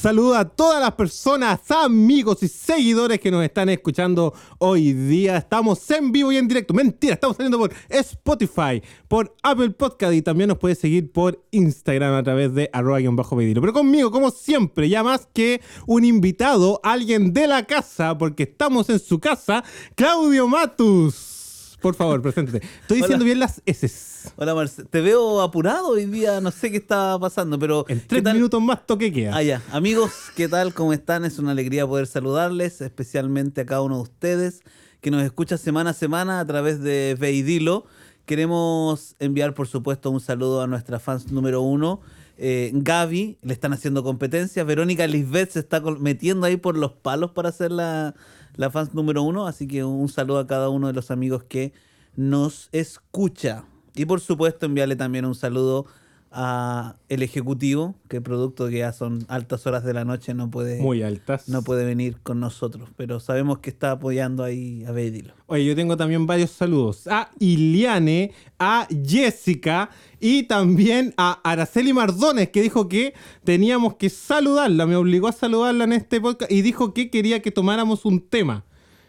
saludo a todas las personas, amigos y seguidores que nos están escuchando hoy día. Estamos en vivo y en directo. Mentira, estamos saliendo por Spotify, por Apple Podcast y también nos puedes seguir por Instagram a través de arroba-pedilo. Pero conmigo, como siempre, ya más que un invitado, alguien de la casa, porque estamos en su casa, Claudio Matus. Por favor, preséntate. Estoy diciendo bien las S. Hola Marce, te veo apurado hoy día, no sé qué está pasando, pero En ¿qué tres minutos más toque queda. Ah, ya. Amigos, ¿qué tal? ¿Cómo están? Es una alegría poder saludarles, especialmente a cada uno de ustedes que nos escucha semana a semana a través de Veidilo. Queremos enviar, por supuesto, un saludo a nuestra fans número uno. Eh, Gaby, le están haciendo competencia. Verónica Lisbeth se está metiendo ahí por los palos para ser la, la fans número uno. Así que un saludo a cada uno de los amigos que nos escucha. Y por supuesto, enviarle también un saludo a el ejecutivo, que producto que ya son altas horas de la noche no puede, Muy altas. no puede venir con nosotros. Pero sabemos que está apoyando ahí a Bedilo. Oye, yo tengo también varios saludos a Iliane, a Jessica y también a Araceli Mardones, que dijo que teníamos que saludarla, me obligó a saludarla en este podcast y dijo que quería que tomáramos un tema.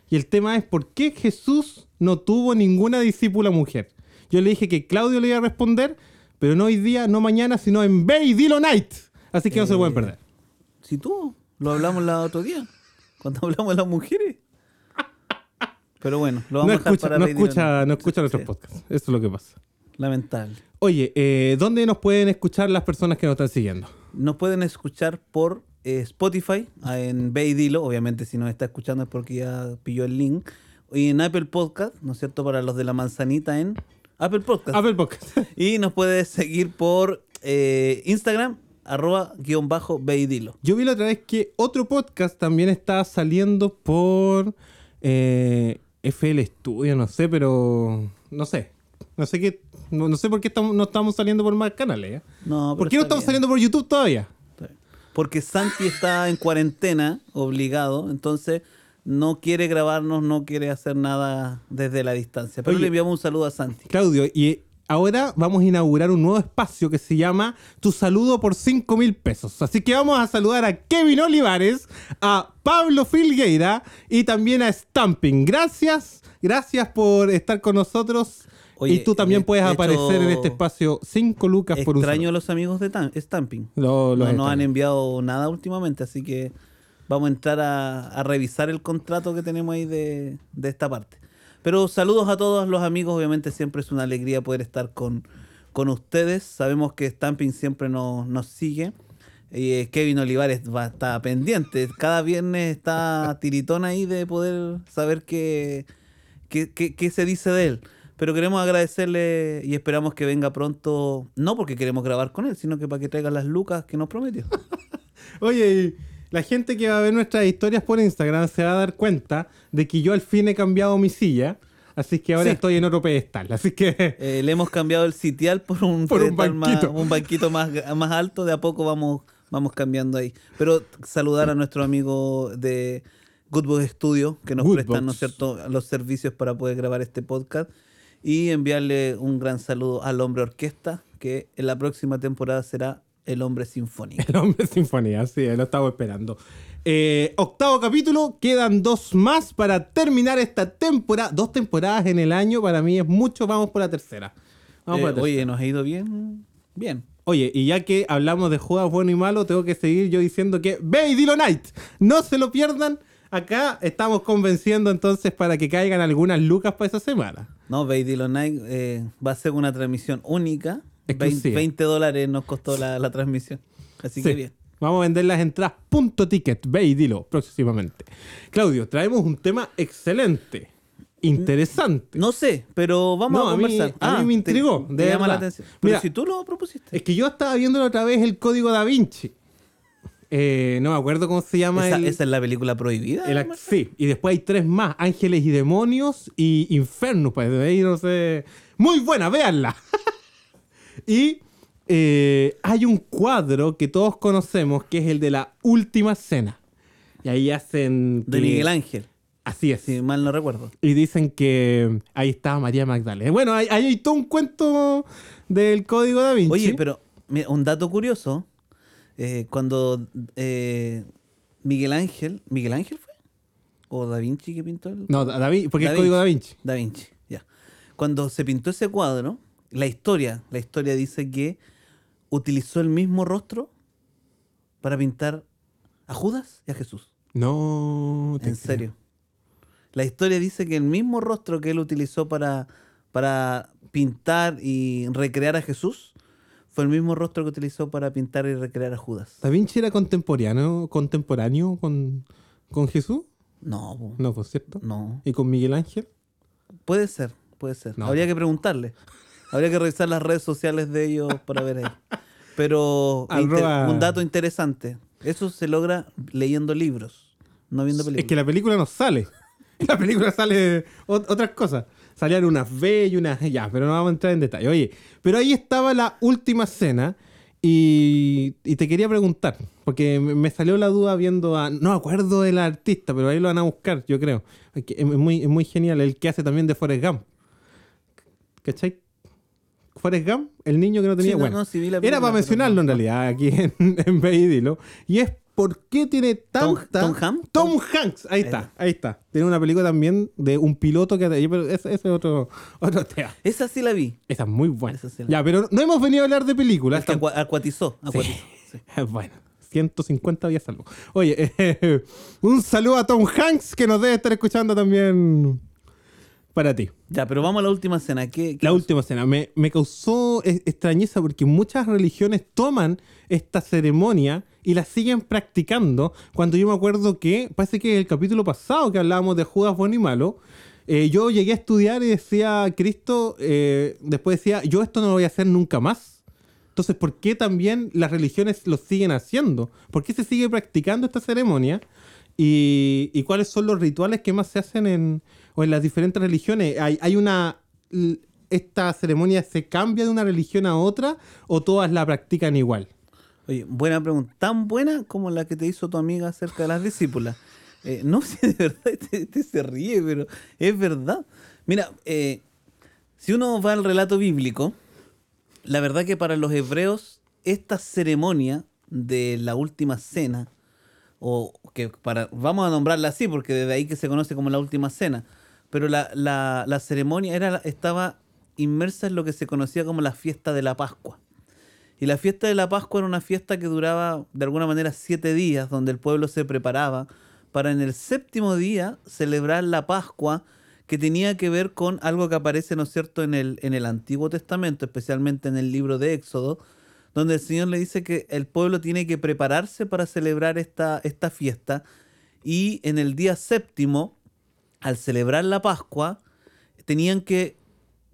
Y el tema es por qué Jesús no tuvo ninguna discípula mujer. Yo le dije que Claudio le iba a responder, pero no hoy día, no mañana, sino en Bay Dilo Night. Así que no se pueden Eh, perder. Si tú, lo hablamos el otro día, cuando hablamos de las mujeres. Pero bueno, lo vamos No a dejar escucha, para no escucha, no escucha nuestros Sí, podcasts. Eso es lo que pasa. Lamentable. Oye, eh, ¿dónde nos pueden escuchar las personas que nos están siguiendo? Nos pueden escuchar por eh, Spotify, ah, en Ve y Dilo, obviamente si nos está escuchando es porque ya pilló el link, y en Apple Podcast, ¿no es cierto? Para los de la manzanita en Apple Podcast. Apple Podcast. Y nos puedes seguir por eh, Instagram, arroba guion bajo Ve y Dilo. Yo vi la otra vez que otro podcast también está saliendo por eh, FL Studio, no sé, pero no sé. No sé qué, no, no sé por qué estamos, no estamos saliendo por más canales. ¿eh? No, ¿Por qué no estamos bien. saliendo por YouTube todavía? Porque Santi está en cuarentena, obligado, entonces no quiere grabarnos, no quiere hacer nada desde la distancia. Pero Oye. le enviamos un saludo a Santi. Claudio, y ahora vamos a inaugurar un nuevo espacio que se llama Tu saludo por 5 mil pesos. Así que vamos a saludar a Kevin Olivares, a Pablo Filgueira y también a Stamping. Gracias, gracias por estar con nosotros. Oye, y tú también de- puedes de aparecer en este espacio 5 lucas por un Extraño a los amigos de Tam- Stamping. Lo- los no nos han enviado nada últimamente, así que vamos a entrar a, a revisar el contrato que tenemos ahí de, de esta parte. Pero saludos a todos los amigos, obviamente siempre es una alegría poder estar con, con ustedes. Sabemos que Stamping siempre nos, nos sigue. Eh, Kevin Olivares va, está pendiente. Cada viernes está tiritón ahí de poder saber qué, qué, qué- qué se dice de él. Pero queremos agradecerle y esperamos que venga pronto, no porque queremos grabar con él, sino que para que traiga las lucas que nos prometió. Oye, y la gente que va a ver nuestras historias por Instagram se va a dar cuenta de que yo al fin he cambiado mi silla. Así que ahora Sí. estoy en otro pedestal. Así que Eh, le hemos cambiado el sitial por un, Por un pedestal más- banquito. un banquito más, más alto. De a poco vamos, vamos cambiando ahí. Pero saludar a nuestro amigo de Goodbox Studio que nos Goodbox. prestan ¿no es cierto? los servicios para poder grabar este podcast. Y enviarle un gran saludo al hombre orquesta, que en la próxima temporada será el hombre sinfónico. El hombre sinfonía, sí, lo estaba esperando. Eh, octavo capítulo, quedan dos más para terminar esta temporada. Dos temporadas en el año, para mí es mucho, vamos por la tercera. Vamos por Eh, la tercera. oye, nos ha ido bien. Bien. Oye, y ya que hablamos de juegos bueno y malo, tengo que seguir yo diciendo que ve y Dilo Night, no se lo pierdan. Acá estamos convenciendo entonces para que caigan algunas lucas para esa semana. No, Baby Night eh, va a ser una transmisión única. Vein- Exclusiva. 20 dólares nos costó la, la transmisión. Así que bien. Vamos a vender las entradas punto ticket, ve y dilo próximamente. Claudio, traemos un tema excelente, interesante. No sé, pero vamos No, a a mí- conversar. a mí Ah, me intrigó, te, de te llama la atención. Pero Mira. si tú lo propusiste. Es que yo estaba viendo otra vez el código da Vinci. Eh, no me acuerdo cómo se llama ¿Esa, el, esa es la película prohibida? el Sí, y después hay tres más: Ángeles y Demonios y Infernus. Pues ahí no sé. Muy buena, véanla. y eh, hay un cuadro que todos conocemos que es el de la última cena. Y ahí hacen. De Miguel Ángel, Así es. si mal no recuerdo. Y dicen que ahí estaba María Magdalena. Bueno, ahí hay, todo un cuento del código da Vinci. Oye, pero un dato curioso. Eh, cuando eh, Miguel Ángel, ¿Miguel Ángel fue? ¿O Da Vinci que pintó el? No, Da Da Vin- porque Da el código Da Vinci. Vinci. Da Vinci, ya. Cuando se pintó ese cuadro, la historia, la historia dice que utilizó el mismo rostro para pintar a Judas y a Jesús. No, te En creo. serio. La historia dice que el mismo rostro que él utilizó para, para pintar y recrear a Jesús fue el mismo rostro que utilizó para pintar y recrear a Judas. ¿Da Vinci era contemporáneo, contemporáneo con, con Jesús? No, po, No, por cierto. no. ¿Y con Miguel Ángel? Puede ser, puede ser. No. Habría que preguntarle. Habría que revisar las redes sociales de ellos para ver ahí. Pero inter- un dato interesante. Eso se logra leyendo libros, no viendo películas. Es que la película no sale. La película sale ot- otras cosas. Salían unas B y unas ya, pero no vamos a entrar en detalle. Oye, pero ahí estaba la última escena y, y te quería preguntar, porque me salió la duda viendo a... No acuerdo del artista, pero ahí lo van a buscar, yo creo. Es muy, es muy genial el que hace también de Forrest Gump. ¿Cachai? Forrest Gump, el niño que no tenía... Sí, no, bueno, no, sí era para mencionarlo en realidad aquí en, en Dilo. Y es por qué tiene tanta... Tom Hanks? Tom Hanks, ahí está, ahí está. Tiene una película también de un piloto que... Pero ese, es otro, otro tema. Esa sí la vi. Esa es muy buena. Sí Ya, pero no hemos venido a hablar de películas. Acua- acuatizó. Bueno, 150 días salvo. Oye, eh, un saludo a Tom Hanks que nos debe estar escuchando también para ti. Ya, pero vamos a la última escena. ¿Qué, qué La última escena me, me causó extrañeza porque muchas religiones toman esta ceremonia y la siguen practicando. Cuando yo me acuerdo que, parece que el capítulo pasado que hablábamos de Judas bueno y malo, eh, yo llegué a estudiar y decía, Cristo, eh, después decía, yo esto no lo voy a hacer nunca más. Entonces, ¿por qué también las religiones lo siguen haciendo? ¿Por qué se sigue practicando esta ceremonia? ¿Y, y cuáles son los rituales que más se hacen en, en las diferentes religiones? ¿Hay, una... ¿Esta ceremonia se cambia de una religión a otra o todas la practican igual? Oye, buena pregunta. Tan buena como la que te hizo tu amiga acerca de las discípulas. Eh, no sé, de verdad, este, este se ríe, pero es verdad. Mira, eh, si uno va al relato bíblico, la verdad que para los hebreos esta ceremonia de la última cena, o que para, vamos a nombrarla así porque desde ahí que se conoce como la última cena, pero la, la- ceremonia era, estaba inmersa en lo que se conocía como la fiesta de la Pascua. Y la fiesta de la Pascua era una fiesta que duraba de alguna manera siete días, donde el pueblo se preparaba para en el séptimo día celebrar la Pascua, que tenía que ver con algo que aparece, ¿no es cierto?, en el, en el Antiguo Testamento, especialmente en el libro de Éxodo, donde el Señor le dice que el pueblo tiene que prepararse para celebrar esta, esta fiesta. Y en el día séptimo, al celebrar la Pascua, tenían que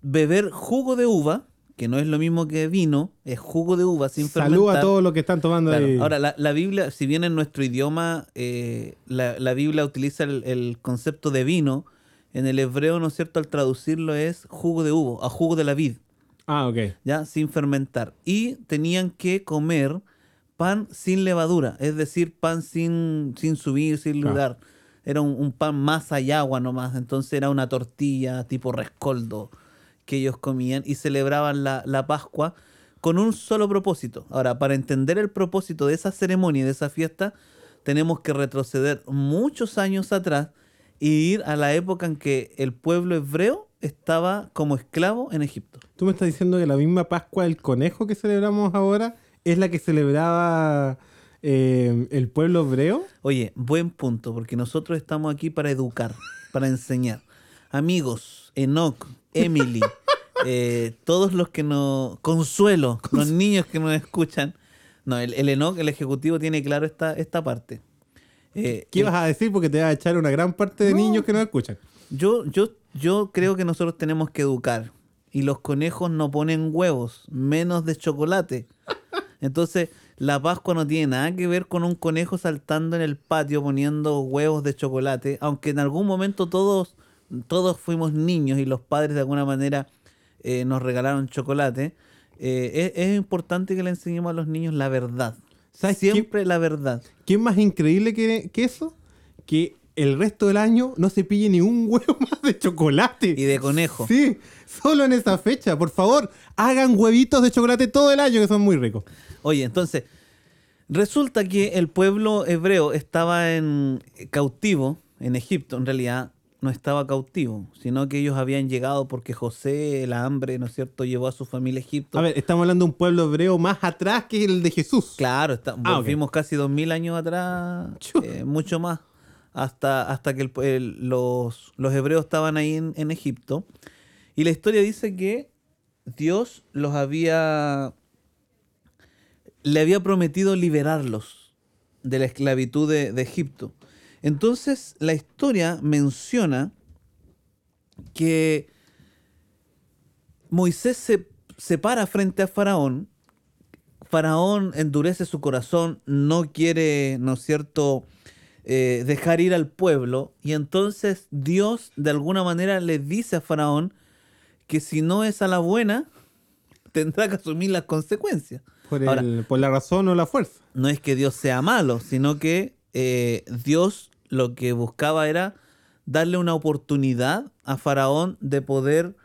beber jugo de uva, que no es lo mismo que vino, es jugo de uva sin Salud fermentar. a todos los que están tomando Claro, ahí. Ahora, la, la Biblia, si bien en nuestro idioma eh, la, la Biblia utiliza el, el concepto de vino, en el hebreo, ¿no es cierto?, al traducirlo es jugo de uva, a jugo de la vid, Ah, ok. ¿ya? Sin fermentar. Y tenían que comer pan sin levadura, es decir, pan sin, sin subir, sin Claro. Era un, pan y agua nomás, entonces era una tortilla tipo rescoldo que ellos comían y celebraban la, la Pascua con un solo propósito. Ahora, para entender el propósito de esa ceremonia, y de esa fiesta, tenemos que retroceder muchos años atrás y ir a la época en que el pueblo hebreo estaba como esclavo en Egipto. Tú me estás diciendo que la misma Pascua del Conejo que celebramos ahora es la que celebraba eh, el pueblo hebreo. Oye, buen punto, porque nosotros estamos aquí para educar, para enseñar. Amigos, Enoch, Emily, eh, todos los que nos... Consuelo, los niños que nos escuchan. No, el, el Enoch, el ejecutivo, tiene claro esta, esta parte. Eh, ¿Qué ibas a decir? Porque te vas a echar una gran parte de No. niños que nos escuchan. Yo, yo, yo creo que nosotros tenemos que educar. Y los conejos no ponen huevos, menos de chocolate. Entonces, la Pascua no tiene nada que ver con un conejo saltando en el patio poniendo huevos de chocolate, aunque en algún momento todos, todos fuimos niños y los padres de alguna manera eh, nos regalaron chocolate. Eh, es, es importante que le enseñemos a los niños la verdad. Siempre la verdad. ¿Qué es más increíble que, que eso? Que el resto del año no se pille ni un huevo más de chocolate. Y de conejo. Sí, solo en esa fecha. Por favor, hagan huevitos de chocolate todo el año que son muy ricos. Oye, entonces, Resulta que el pueblo hebreo estaba en cautivo en Egipto, en realidad no estaba cautivo, sino que ellos habían llegado porque José, el hambre, ¿no es cierto?, llevó a su familia a Egipto. A ver, estamos hablando de un pueblo hebreo más atrás que el de Jesús. Claro, está, Ah, volvimos casi dos mil años atrás, eh, mucho más, hasta, hasta que el- el- los, los hebreos estaban ahí en, en Egipto. Y la historia dice que Dios los había, le había prometido liberarlos de la esclavitud de, Egipto. Entonces la historia menciona que Moisés se, se para frente a Faraón Faraón endurece su corazón, no quiere, ¿no es cierto?, eh, dejar ir al pueblo. Y entonces Dios de alguna manera le dice a Faraón que si no es a la buena, tendrá que asumir las consecuencias. Por, Ahora, por la razón o la fuerza. no es que Dios sea malo, sino que eh, Dios lo que buscaba era darle una oportunidad a Faraón de poder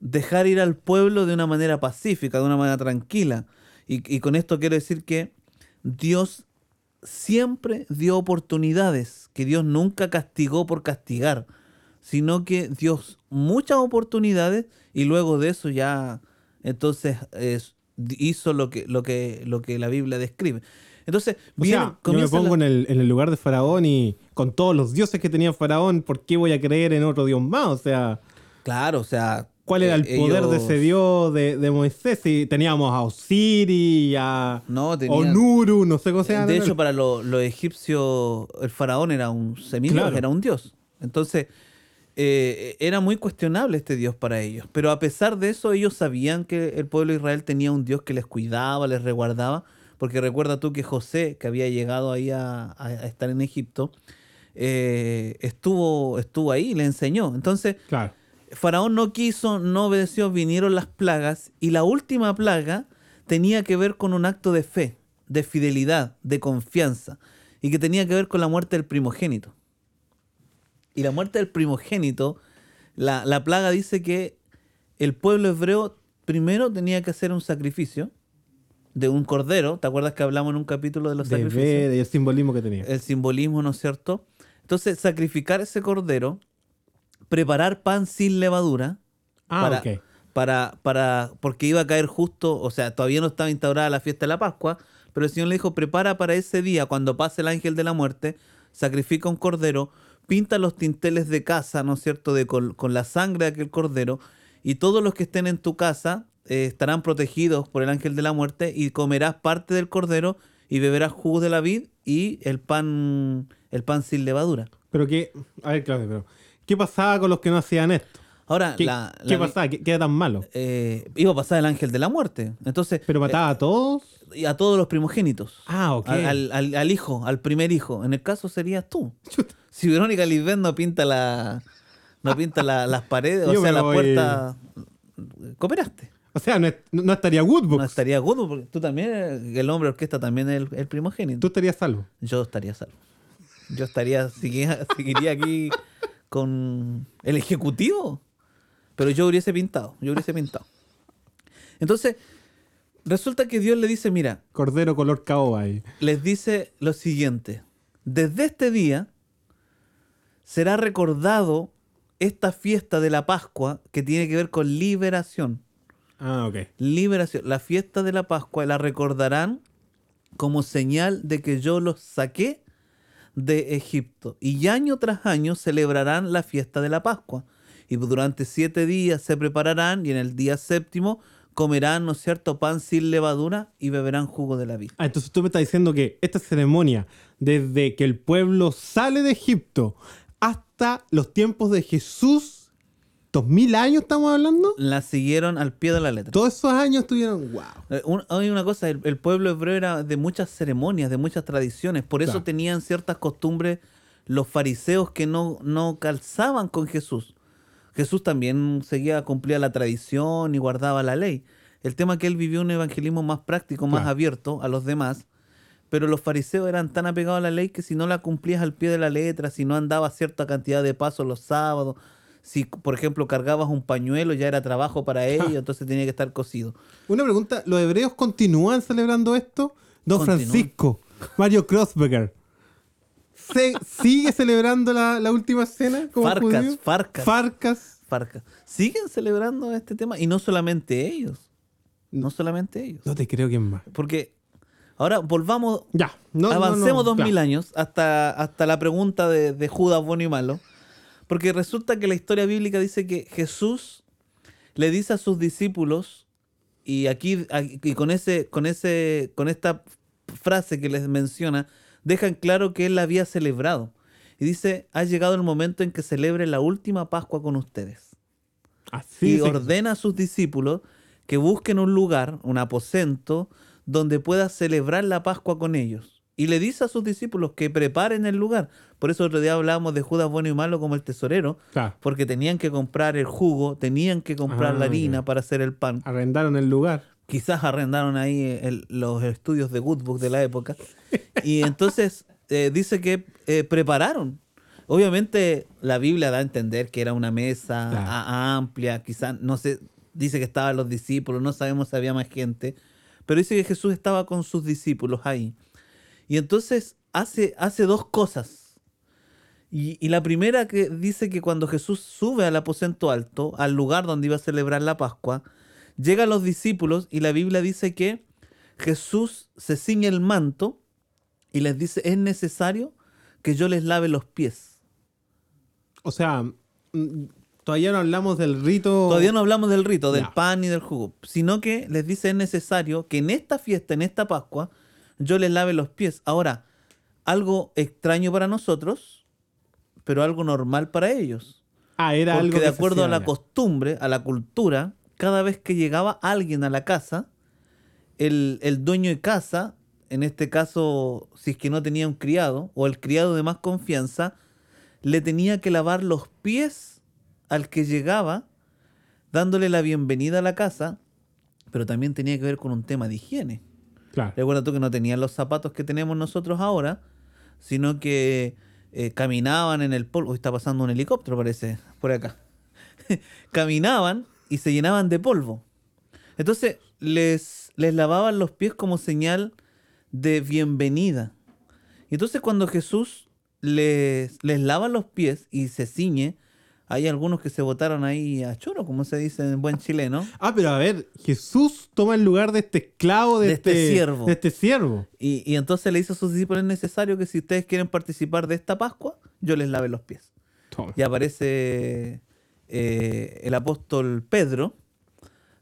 dejar ir al pueblo de una manera pacífica, de una manera tranquila. Y, y con esto quiero decir que Dios siempre dio oportunidades, que Dios nunca castigó por castigar, sino que dio muchas oportunidades y luego de eso ya entonces es- hizo lo que, lo, que, lo que la Biblia describe. Entonces, sea, yo me pongo la- en, el, en el lugar de Faraón y con todos los dioses que tenía Faraón, ¿por qué voy a creer en otro dios más? O sea, Claro, o sea... ¿cuál era el eh, poder de ese dios de, de Moisés? Si teníamos a Osiris, a No, tenían- Onuru, no sé cómo se llama. De hecho, para lo- los egipcios, el faraón era un semidios, Claro. era un dios. Entonces, eh, era muy cuestionable este dios para ellos. Pero a pesar de eso, ellos sabían que el pueblo de Israel tenía un dios que les cuidaba, les resguardaba. Porque recuerda tú que José, que había llegado ahí a, estar en Egipto, eh, estuvo, estuvo ahí y le enseñó. Entonces, Claro. Faraón no quiso, no obedeció, vinieron las plagas y la última plaga tenía que ver con un acto de fe, de fidelidad, de confianza y que tenía que ver con la muerte del primogénito. Y la muerte del primogénito, la, la plaga dice que el pueblo hebreo primero tenía que hacer un sacrificio de un cordero. ¿Te acuerdas que hablamos en un capítulo de los De sacrificios? ver y el simbolismo que tenía. el simbolismo, ¿no es cierto? Entonces, sacrificar ese cordero, preparar pan sin levadura, ah, para, ok. para, para, porque iba a caer justo, o sea, todavía no estaba instaurada la fiesta de la Pascua, pero el Señor le dijo, prepara para ese día, cuando pase el ángel de la muerte, sacrifica un cordero, pinta los tinteles de casa, ¿no es cierto?, de, con, con la sangre de aquel cordero, y todos los que estén en tu casa eh, estarán protegidos por el ángel de la muerte, y comerás parte del cordero, y beberás jugo de la vid y el pan, el pan sin levadura. Pero que, a ver, Claudio, pero ¿qué pasaba con los que no hacían esto? Ahora, ¿Qué, la- qué pasaba? ¿Qué, qué era tan malo? eh, iba a pasar el ángel de la muerte. Entonces, ¿Pero mataba a todos? y a todos los primogénitos. Ah, ok. Al, al- al- al hijo, al primer hijo. En el caso serías tú. Si Verónica Lisbeth no pinta la no pinta la- las paredes, o sea, la voy- puerta, cooperaste. O sea, no, es- no estaría Woodbox. No estaría good, porque tú también, el hombre orquesta también es el, el primogénito. Tú estarías salvo. Yo estaría salvo. Yo estaría, seguiría, seguiría aquí con el ejecutivo. Pero yo hubiese pintado, yo hubiese pintado. Entonces, resulta que Dios le dice, mira, Cordero color caoba ahí. les dice lo siguiente. Desde este día será recordado esta fiesta de la Pascua que tiene que ver con liberación. Ah, ok. Liberación. La fiesta de la Pascua la recordarán como señal de que yo los saqué de Egipto. Y año tras año celebrarán la fiesta de la Pascua. Y durante siete días se prepararán y en el día séptimo comerán, ¿no es cierto?, pan sin levadura y beberán jugo de la vid. Ah, entonces tú me estás diciendo que esta ceremonia, desde que el pueblo sale de Egipto hasta los tiempos de Jesús, dos mil años estamos hablando, La siguieron al pie de la letra. todos esos años estuvieron, wow. Eh, Hay una cosa, el, el pueblo hebreo era de muchas ceremonias, de muchas tradiciones, por eso Claro. tenían ciertas costumbres los fariseos que no, no calzaban con Jesús. Jesús también seguía, cumplía la tradición y guardaba la ley. El tema es que él vivió un evangelismo más práctico, más Claro. abierto a los demás, pero los fariseos eran tan apegados a la ley que si no la cumplías al pie de la letra, si no andabas cierta cantidad de pasos los sábados, si por ejemplo cargabas un pañuelo ya era trabajo para ellos, entonces tenía que estar cosido. Una pregunta, ¿los hebreos continúan celebrando esto? Don. Francisco, Mario Krosberger. ¿Se, ¿Sigue celebrando la, la última cena? como Farcas, judío? Farcas. Farcas. Farcas. Siguen celebrando este tema y no solamente ellos. No solamente ellos. No te creo quién más. Porque ahora volvamos, Ya. No, avancemos no, dos mil años hasta, hasta la pregunta de, de Judas bueno y malo. Porque resulta que la historia bíblica dice que Jesús le dice a sus discípulos, y aquí, y con ese, con ese, con esta frase que les menciona, dejan claro que él la había celebrado. Y dice, ha llegado el momento en que celebre la última Pascua con ustedes Así y es. ordena a sus discípulos que busquen un lugar, un aposento, donde pueda celebrar la Pascua con ellos. Y le dice a sus discípulos que preparen el lugar. Por eso otro día hablábamos de Judas bueno y malo como el tesorero, Claro. porque tenían que comprar el jugo, tenían que comprar Ah, la harina ya. para hacer el pan. Arrendaron el lugar. Quizás arrendaron ahí el- los estudios de Goodbook de la época. Y entonces eh, dice que eh, prepararon. Obviamente la Biblia da a entender que era una mesa Claro. a- amplia, quizás, no sé, dice que estaban los discípulos, no sabemos si había más gente, pero dice que Jesús estaba con sus discípulos ahí. Y entonces hace, hace dos cosas. Y, y la primera que dice que cuando Jesús sube al aposento alto, al lugar donde iba a celebrar la Pascua, llegan los discípulos y la Biblia dice que Jesús se ciñe el manto y les dice, es necesario que yo les lave los pies. O sea, mm, todavía no hablamos del rito. Todavía no hablamos del rito, del pan ni del jugo, sino que les dice es necesario que en esta fiesta, en esta Pascua, yo les lave los pies. Ahora, algo extraño para nosotros, pero algo normal para ellos. Ah, era algo. Porque de que se acuerdo a la costumbre, a la cultura, cada vez que llegaba alguien a la casa, el, el dueño de casa, en este caso, si es que no tenía un criado, o el criado de más confianza, le tenía que lavar los pies al que llegaba, dándole la bienvenida a la casa, pero también tenía que ver con un tema de higiene. Claro. Recuerda tú que no tenían los zapatos que tenemos nosotros ahora, sino que eh, caminaban en el polvo. Uy, está pasando un helicóptero, parece, por acá. caminaban y se llenaban de polvo. Entonces les, les lavaban los pies como señal de bienvenida. Y entonces cuando Jesús les, les lava los pies y se ciñe, hay algunos que se botaron ahí a choro, como se dice en buen chileno. Ah, pero a ver, Jesús toma el lugar de este esclavo, de, De este siervo. De este siervo. Y, y entonces le hizo a sus discípulos, es necesario que si ustedes quieren participar de esta Pascua, yo les lave los pies. Toma. Y aparece eh, el apóstol Pedro,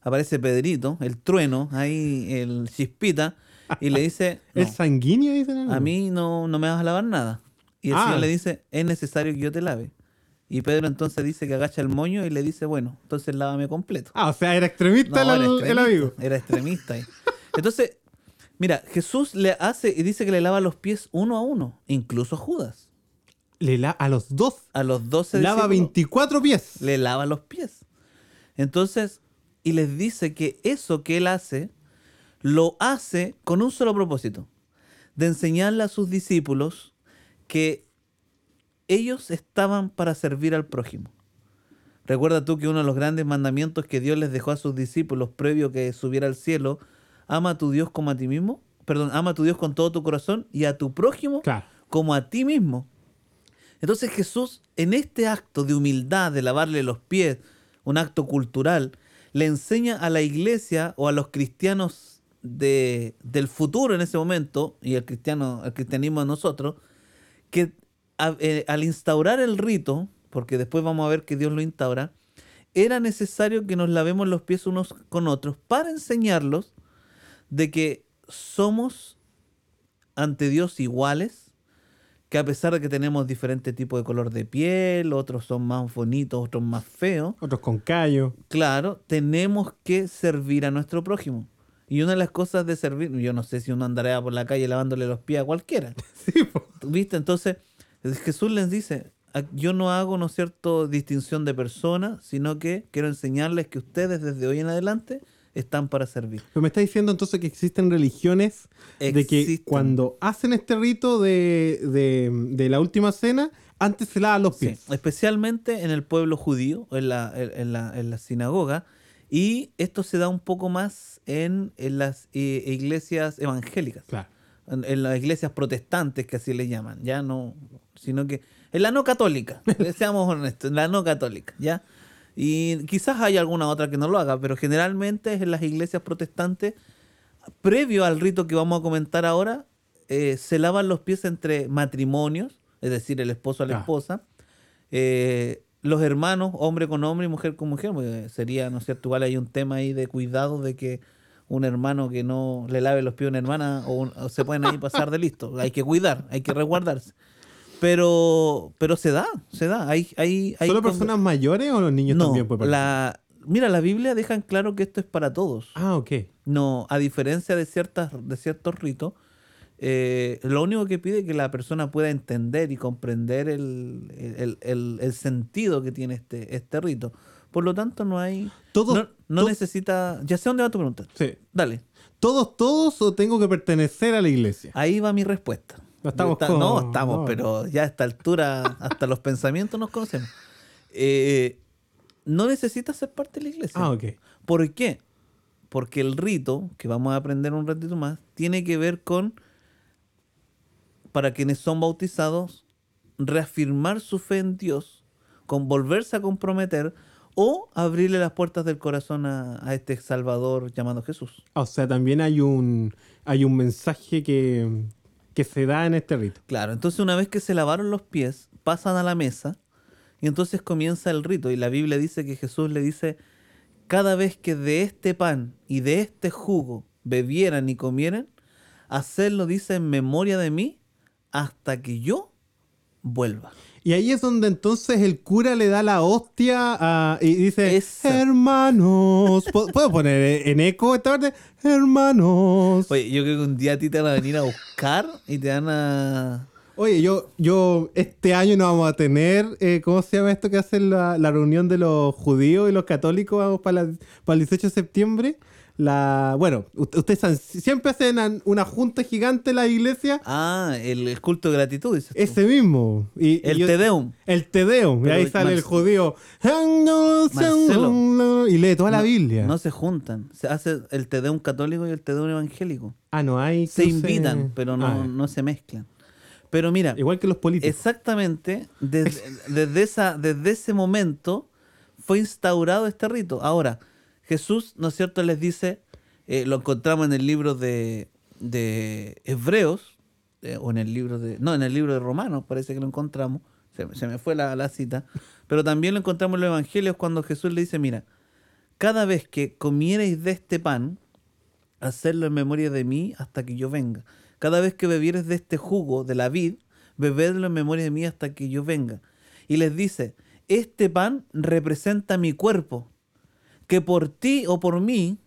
aparece Pedrito, el trueno, ahí el chispita, y le dice, "No, ¿El sanguíneo, dicen algo? a mí no, no me vas a lavar nada. Y el Ah. Señor le dice, es necesario que yo te lave. Y Pedro entonces dice que agacha el moño y le dice, bueno, entonces lávame completo. Ah, o sea, era extremista No, el, era el extremista, amigo. Era extremista. Entonces, mira, Jesús le hace y dice que le lava los pies uno a uno, incluso a Judas. Le la- a los dos. A los 12 Lava discípulos 24 pies. le lava los pies. Entonces, y les dice que eso que él hace, lo hace con un solo propósito, de enseñarle a sus discípulos que ellos estaban para servir al prójimo. Recuerda tú que uno de los grandes mandamientos que Dios les dejó a sus discípulos previo que subiera al cielo, ama a tu Dios como a ti mismo, perdón, ama a tu Dios con todo tu corazón y a tu prójimo Claro. como a ti mismo. Entonces Jesús, en este acto de humildad, de lavarle los pies, un acto cultural, le enseña a la iglesia o a los cristianos de- del futuro en ese momento, y el, cristiano, el cristianismo de nosotros, que eh, al instaurar el rito, porque después vamos a ver que Dios lo instaura, era necesario que nos lavemos los pies unos con otros para enseñarlos de que somos ante Dios iguales, que a pesar de que tenemos diferente tipo de color de piel, otros son más bonitos, otros más feos, Otros con callo. claro, tenemos que servir a nuestro prójimo. Y una de las cosas de servir, yo no sé si uno andará por la calle lavándole los pies a cualquiera, Sí, po. ¿viste? Entonces, Jesús les dice, "A- yo no hago, ¿no es cierto?, distinción de personas, sino que quiero enseñarles que ustedes desde hoy en adelante están para servir. Pero me está diciendo entonces que existen religiones de que Existen. cuando hacen este rito de, de- de la última cena, antes se lavan los Sí, pies. especialmente en el pueblo judío, en la, en la, en la sinagoga, y esto se da un poco más en, en las eh, iglesias evangélicas. Claro. en, en las iglesias protestantes, que así le llaman, ya no, sino que en la no católica, seamos honestos, en la no católica, ¿ya? Y quizás hay alguna otra que no lo haga, pero generalmente es en las iglesias protestantes, previo al rito que vamos a comentar ahora, eh, se lavan los pies entre matrimonios, es decir, el esposo a la Ah. esposa, eh, los hermanos, hombre con hombre y mujer con mujer, porque sería, ¿no es cierto? Igual hay un tema ahí de cuidado de que un hermano que no le lave los pies a una hermana o, un- o se pueden ahí pasar de listo. Hay que cuidar, hay que resguardarse. Pero, pero se da, se da. Hay, hay, hay ¿Solo con- personas mayores o los niños no, también pueden la, mira, la Biblia deja en claro que esto es para todos. Ah, ok. No, a diferencia de ciertas, de ciertos ritos, eh, lo único que pide es que la persona pueda entender y comprender el, el- el- el sentido que tiene este, este rito. Por lo tanto, no hay. Todos- no no to- necesita. Ya sé dónde va tu pregunta. Sí. Dale. ¿Todos, todos o tengo que pertenecer a la iglesia? Ahí va mi respuesta. No estamos Está- con- No, estamos, no. pero ya a esta altura, hasta los pensamientos nos conocemos. Eh, no necesitas ser parte de la iglesia. Ah, ok. ¿Por qué? Porque el rito, que vamos a aprender un ratito más, tiene que ver con, para quienes son bautizados, reafirmar su fe en Dios, con volverse a comprometer o abrirle las puertas del corazón a, a este Salvador llamado Jesús. O sea, también hay un, hay un mensaje que, que se da en este rito. Claro, entonces una vez que se lavaron los pies, pasan a la mesa y entonces comienza el rito. Y la Biblia dice que Jesús le dice, cada vez que de este pan y de este jugo bebieran y comieran, hacerlo, dice, en memoria de mí hasta que yo vuelva. Y ahí es donde entonces el cura le da la hostia a- y dice, Esa. hermanos. ¿Puedo poner en eco esta parte? Hermanos. Oye, yo creo que un día a ti te van a venir a buscar y te van a... Oye, yo, yo, este año no vamos a tener, eh, ¿cómo se llama esto que hacen la, la reunión de los judíos y los católicos vamos para, la- para el 18 de septiembre? La, bueno, ustedes siempre hacen una junta gigante en la iglesia, Ah, el, culto de gratitud, dices ese mismo. Y, El yo- Te Deum. El Te Deum, y ahí sale el judío. Marcelo, y lee toda la No- Biblia. No se juntan. Se hace el Te Deum católico y el Te Deum evangélico. ah, no hay. se invitan, pero no, Ah, no se mezclan. Pero mira, Igual que los políticos. exactamente desde, desde, esa, desde ese momento fue instaurado este rito. Ahora, Jesús, ¿no es cierto?, les dice, eh, lo encontramos en el libro de, de Hebreos, eh, o en el libro de, no, en el libro de Romanos, parece que lo encontramos, se, me fue la, la cita, pero también lo encontramos en los evangelios cuando Jesús le dice, mira, cada vez que comiereis de este pan, hacerlo en memoria de mí hasta que yo venga. Cada vez que bebieres de este jugo de la vid, bebedlo en memoria de mí hasta que yo venga. Y les dice, este pan representa mi cuerpo, que por ti o por mí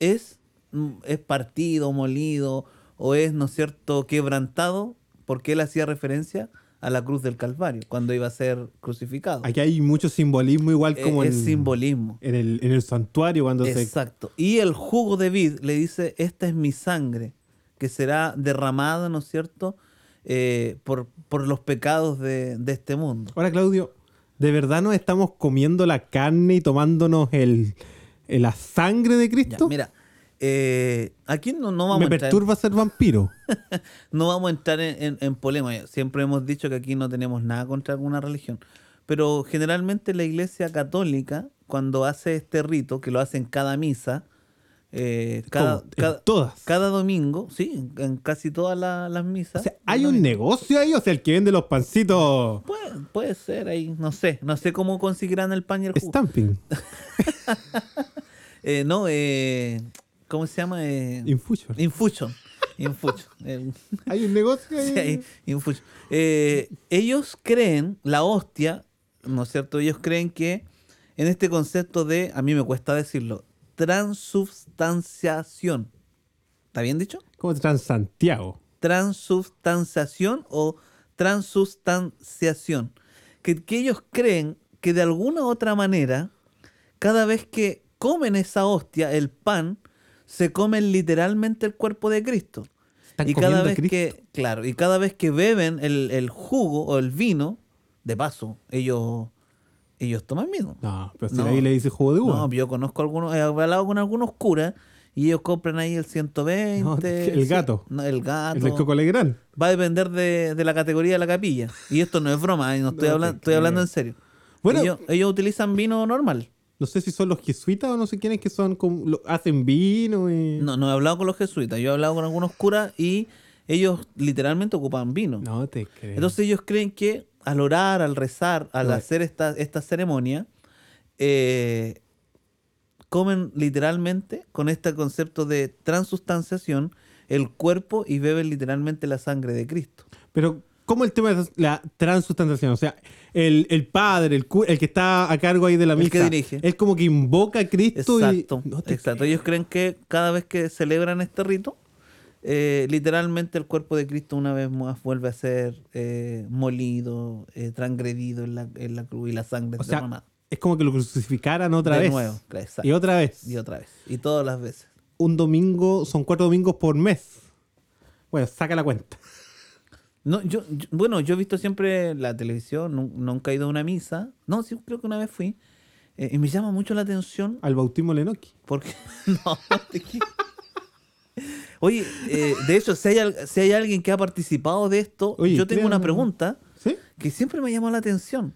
es, mm, es partido, molido, o es, ¿no es cierto?, quebrantado, porque él hacía referencia a la cruz del Calvario, cuando iba a ser crucificado. Aquí hay mucho simbolismo, igual Eh, como es en, simbolismo. en, el, en el santuario cuando se Exacto. Y el jugo de vid le dice, esta es mi sangre, que será derramada, ¿no es cierto?, Eh, por, por los pecados de, de este mundo. Ahora, Claudio, ¿de verdad nos estamos comiendo la carne y tomándonos el, el- la sangre de Ya, Cristo? mira, eh, aquí no, no vamos Me a entrar, perturba ser vampiro. no vamos a entrar en, en, en polémica. Siempre hemos dicho que aquí no tenemos nada contra alguna religión. Pero generalmente la iglesia católica, cuando hace este rito, que lo hace en cada misa, eh, cada, todas. cada domingo, sí, en, casi todas la- las O misas. sea, ¿hay un negocio ahí? O sea, el que vende los pancitos Puede, puede ser ahí, no sé, no sé cómo conseguirán el pan y el jugo. stamping, Eh, no, eh, ¿cómo se llama? Eh, infusion. Infusion. Infusion. ¿Hay un negocio ahí? sí, ahí, Infusion. Ellos creen, la hostia, ¿no es cierto? Ellos creen que en este concepto de, a mí me cuesta decirlo, transubstanciación. ¿Está bien dicho? Como Transantiago. transubstanciación o transustanciación. Que, que ellos creen que de alguna u otra manera, cada vez que comen esa hostia, el pan, se comen literalmente el cuerpo de Cristo. Están Y cada vez Cristo. que, claro, y cada vez que beben el, el jugo o el vino, de paso, ellos, ellos toman vino. No, pero si No. ahí le dice jugo de uva. No, yo conozco algunos, he hablado con algunos curas y ellos compran ahí el 120. No, el gato. no, el gato. El Coco Legrand. Va a depender de, de la categoría de la capilla. Y esto no es broma, ¿eh? no estoy, No hablando, estoy hablando en serio. Bueno- ellos, ellos utilizan vino normal. No sé si son los jesuitas o no sé quiénes que son como, lo- hacen vino y... No, no he hablado con los jesuitas, yo he hablado con algunos curas y ellos literalmente ocupan vino. No te creo. Entonces ellos creen que al orar, al rezar, al hacer esta, esta ceremonia, eh, comen literalmente con este concepto de transustanciación el cuerpo y beben literalmente la sangre de Cristo. Pero, ¿cómo el tema de la transustanciación? O sea, el, el padre, el, el que está a cargo ahí de la El misa, que dirige. es como que invoca a Cristo Exacto, y... No exacto. Ellos creen que cada vez que celebran este rito, eh, literalmente el cuerpo de Cristo una vez más vuelve a ser eh, molido, eh, transgredido en la, en la cruz y la sangre O sea, derramada. es como que lo crucificaran otra de vez. nuevo, exacto. Y otra vez. Y otra vez. Y todas las veces. Un domingo, son cuatro domingos por mes. Bueno, saca la cuenta. No, yo, yo- bueno, yo he visto siempre la televisión, nun- nunca he ido a una misa. No, sí, creo que una vez fui. y me llama mucho la atención Al bautismo Lenoki. porque... no. Oye, eh, de hecho, si hay, si hay alguien que ha participado de esto, Oye, yo tengo una pregunta ¿Sí? que siempre me llamó la atención.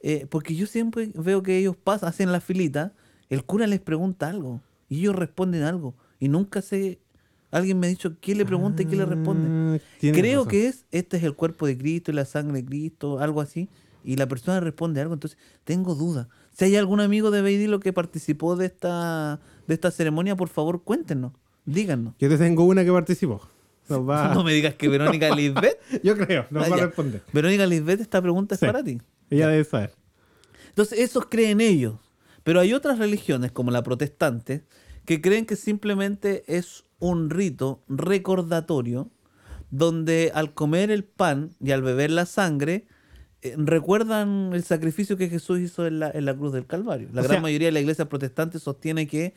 Eh, porque yo siempre veo que ellos pasan, hacen la filita, el cura les pregunta algo y ellos responden algo. Y nunca sé, alguien me ha dicho qué le pregunta y qué le responde. Ah, tienes Creo razón. que es, este es el cuerpo de Cristo y la sangre de Cristo, algo así. Y la persona responde algo, entonces tengo duda. Si hay algún amigo de Beidilo que participó de esta, de esta ceremonia, por favor, cuéntenos, díganos. Yo te tengo una que participó. Nos va- No me digas que Verónica Lisbeth. Yo creo, nos Ah, va a responder. Verónica Lisbeth, esta pregunta es Sí. para ti. Ella debe saber. Entonces, esos creen ellos. Pero hay otras religiones, como la protestante, que creen que simplemente es un rito recordatorio donde al comer el pan y al beber la sangre, eh, recuerdan el sacrificio que Jesús hizo en la, en la cruz del Calvario. La O gran sea- mayoría de la iglesia protestante sostiene que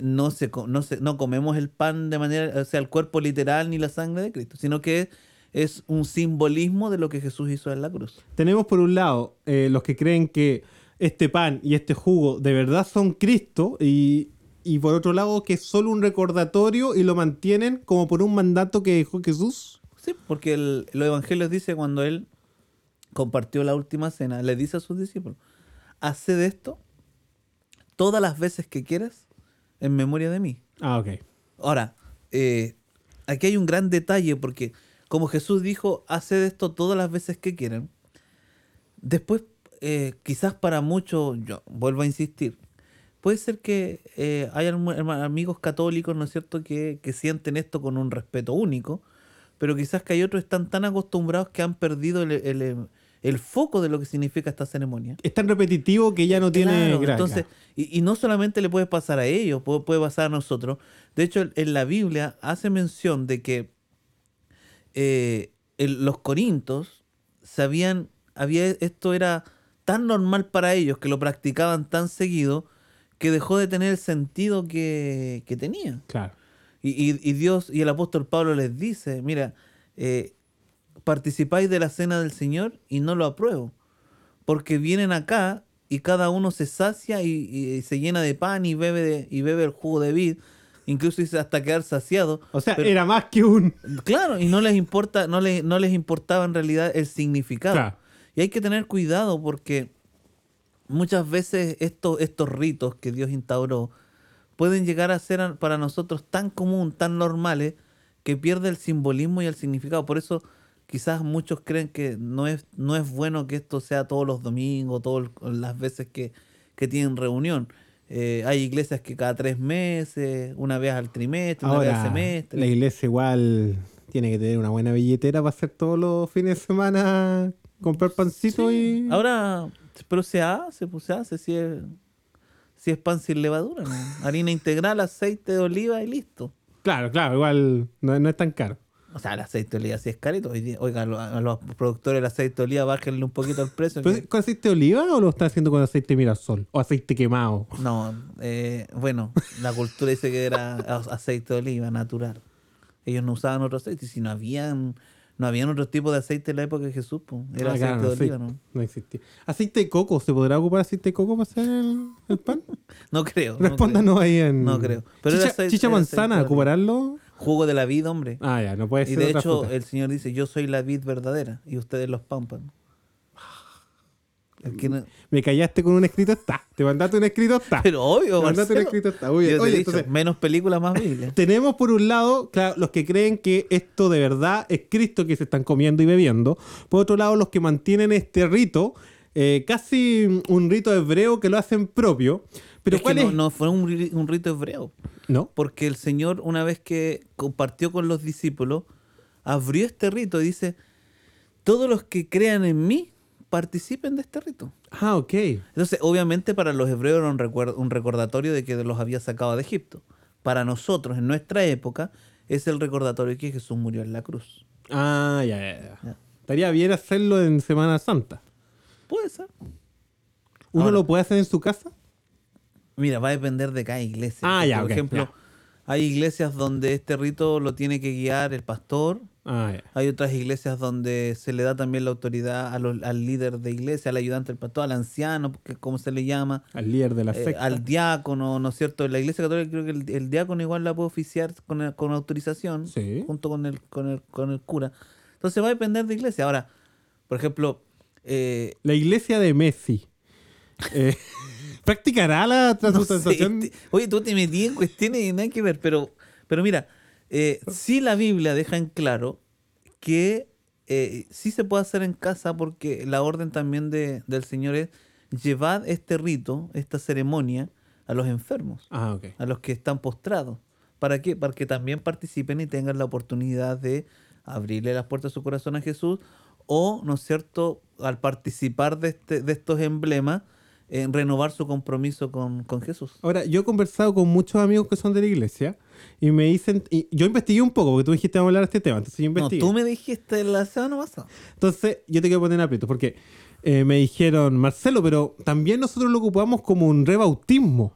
no, se, no, se, no comemos el pan de manera, o sea, el cuerpo literal ni la sangre de Cristo, sino que es un simbolismo de lo que Jesús hizo en la cruz. Tenemos por un lado eh, los que creen que este pan y este jugo de verdad son Cristo y, y por otro lado que es solo un recordatorio y lo mantienen como por un mandato que dejó Jesús. Sí, porque el, los evangelios dice cuando él compartió la última cena, le dice a sus discípulos, haced esto todas las veces que quieras en memoria de mí. Ah, ok. Ahora, eh, aquí hay un gran detalle porque como Jesús dijo, haced esto todas las veces que quieran, después eh, quizás para muchos, yo vuelvo a insistir, puede ser que eh, hay amigos católicos, ¿no es cierto?, que, que sienten esto con un respeto único, pero quizás que hay otros que están tan acostumbrados que han perdido el, el- el foco de lo que significa esta ceremonia. Es tan repetitivo que ya no tiene gracia. entonces, y, y no solamente le puede pasar a ellos, puede, puede pasar a nosotros. De hecho, en la Biblia hace mención de que eh, el- los corintos sabían, había, esto era tan normal para ellos que lo practicaban tan seguido que dejó de tener el sentido que, que tenía. Claro. Y, y- y Dios y el apóstol Pablo les dice, mira, eh, participáis de la cena del Señor y no lo apruebo, porque vienen acá y cada uno se sacia y, y se llena de pan y bebe, de- y bebe el jugo de vid, incluso dice hasta quedar saciado. O sea, Pero- era más que un... Claro, y no les importa, no les, no les importaba en realidad el significado. Claro. Y hay que tener cuidado porque muchas veces estos, estos ritos que Dios instauró pueden llegar a ser para nosotros tan común, tan normales, que pierde el simbolismo y el significado. Por eso quizás muchos creen que no es, no es bueno que esto sea todos los domingos, todas las veces que, que tienen reunión. Eh, hay iglesias que cada tres meses, una vez al trimestre, una vez al semestre. la iglesia igual tiene que tener una buena billetera para hacer todos los fines de semana comprar pancito y... Ahora, pero se hace, pues se hace, si es, si es pan sin levadura, ¿no? harina integral, aceite de oliva y listo. Claro, claro, igual no, no es tan caro. O sea, el aceite de oliva sí es carito. Hoy día- Oiga, a los, productores del aceite de oliva bájenle un poquito el precio. ¿Pero que- ¿Con aceite de oliva o lo está haciendo con aceite mirasol? ¿O aceite quemado? No, eh, bueno, la cultura dice que era aceite de oliva natural. Ellos no usaban otro aceite, y si no habían No había otro tipo de aceite en la época de Jesús, po. era Ah, aceite claro, de oliva, ¿no? no existía. ¿Aceite de coco? ¿Se podrá ocupar aceite de coco para hacer el, el pan? No creo. no creo. Respóndanos ahí en. No creo. Pero chicha, aceite- chicha manzana. ¿ocuparlo? Jugo de la vid, hombre. Ah, ya, no puede y ser. de otra hecho, fruta. el Señor dice, yo soy la vid verdadera y ustedes los que no- Me callaste con un escrito está. Te mandaste un escrito está. Pero obvio, Te mandaste un escrito está. Oye, dicho, entonces, menos películas, más Biblia. tenemos por un lado, claro, los que creen que esto de verdad es Cristo que se están comiendo y bebiendo. Por otro lado, los que mantienen este rito, eh, casi un rito hebreo que lo hacen propio. Pero es ¿cuál que no, es? no fue un rito hebreo. ¿No? Porque el Señor, una vez que compartió con los discípulos, abrió este rito y dice, todos los que crean en mí, participen de este rito. Ah, ok. Entonces, obviamente para los hebreos era un, recordatorio de que los había sacado de Egipto. Para nosotros, en nuestra época, es el recordatorio de que Jesús murió en la cruz. Ah, ya, ya, ya. Ya. Estaría bien hacerlo en Semana Santa. Puede ser. ¿Uno Ahora- lo puede hacer en su casa? Mira, va a depender de cada iglesia. Ah, ya, Por ejemplo, ya. hay iglesias donde este rito lo tiene que guiar el pastor. Ah, ya. Hay otras iglesias donde se le da también la autoridad a los- al líder de iglesia, al ayudante del pastor, al anciano, que como se le llama, Al líder de la eh, secta. al diácono, ¿no es cierto? En la iglesia católica creo que el, el diácono igual la puede oficiar con, autorización, Sí. junto con el, con, el, con el cura. Entonces va a depender de iglesia. Ahora, por ejemplo, eh, La iglesia de Messi. Eh, ¿Practicará la No transubstanciación? sé, oye, tú te metí en cuestiones y nada que ver, pero, pero mira, eh, sí la Biblia deja en claro que eh, sí se puede hacer en casa porque la orden también de, del Señor es llevad este rito, esta ceremonia a los enfermos, Ah, a los que están postrados. ¿Para qué? Para que también participen y tengan la oportunidad de abrirle las puertas de su corazón a Jesús o, ¿no es cierto?, al participar de, este, de estos emblemas, en renovar su compromiso con, con Jesús. Ahora, yo he conversado con muchos amigos que son de la iglesia y me dicen, y yo investigué un poco porque tú dijiste vamos a hablar de este tema, entonces yo No, investigué. tú me dijiste la semana pasada. Entonces, yo te quiero poner en aprieto porque eh, me dijeron, Marcelo, pero también nosotros lo ocupamos como un rebautismo.